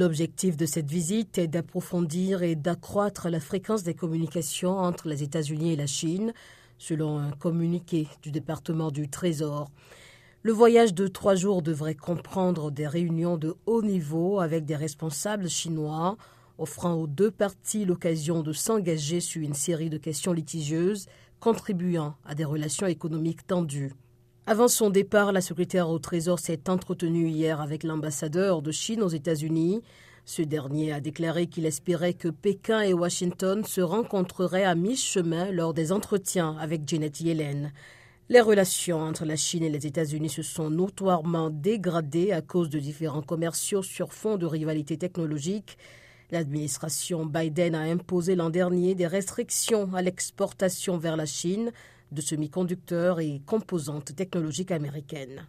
L'objectif de cette visite est d'approfondir et d'accroître la fréquence des communications entre les États-Unis et la Chine, selon un communiqué du département du Trésor. Le voyage de trois jours devrait comprendre des réunions de haut niveau avec des responsables chinois, offrant aux deux parties l'occasion de s'engager sur une série de questions litigieuses contribuant à des relations économiques tendues. Avant son départ, la secrétaire au Trésor s'est entretenue hier avec l'ambassadeur de Chine aux États-Unis. Ce dernier a déclaré qu'il espérait que Pékin et Washington se rencontreraient à mi-chemin lors des entretiens avec Janet Yellen. Les relations entre la Chine et les États-Unis se sont notoirement dégradées à cause de différents commerciaux sur fond de rivalité technologique. L'administration Biden a imposé l'an dernier des restrictions à l'exportation vers la Chine de semi-conducteurs et composantes technologiques américaines.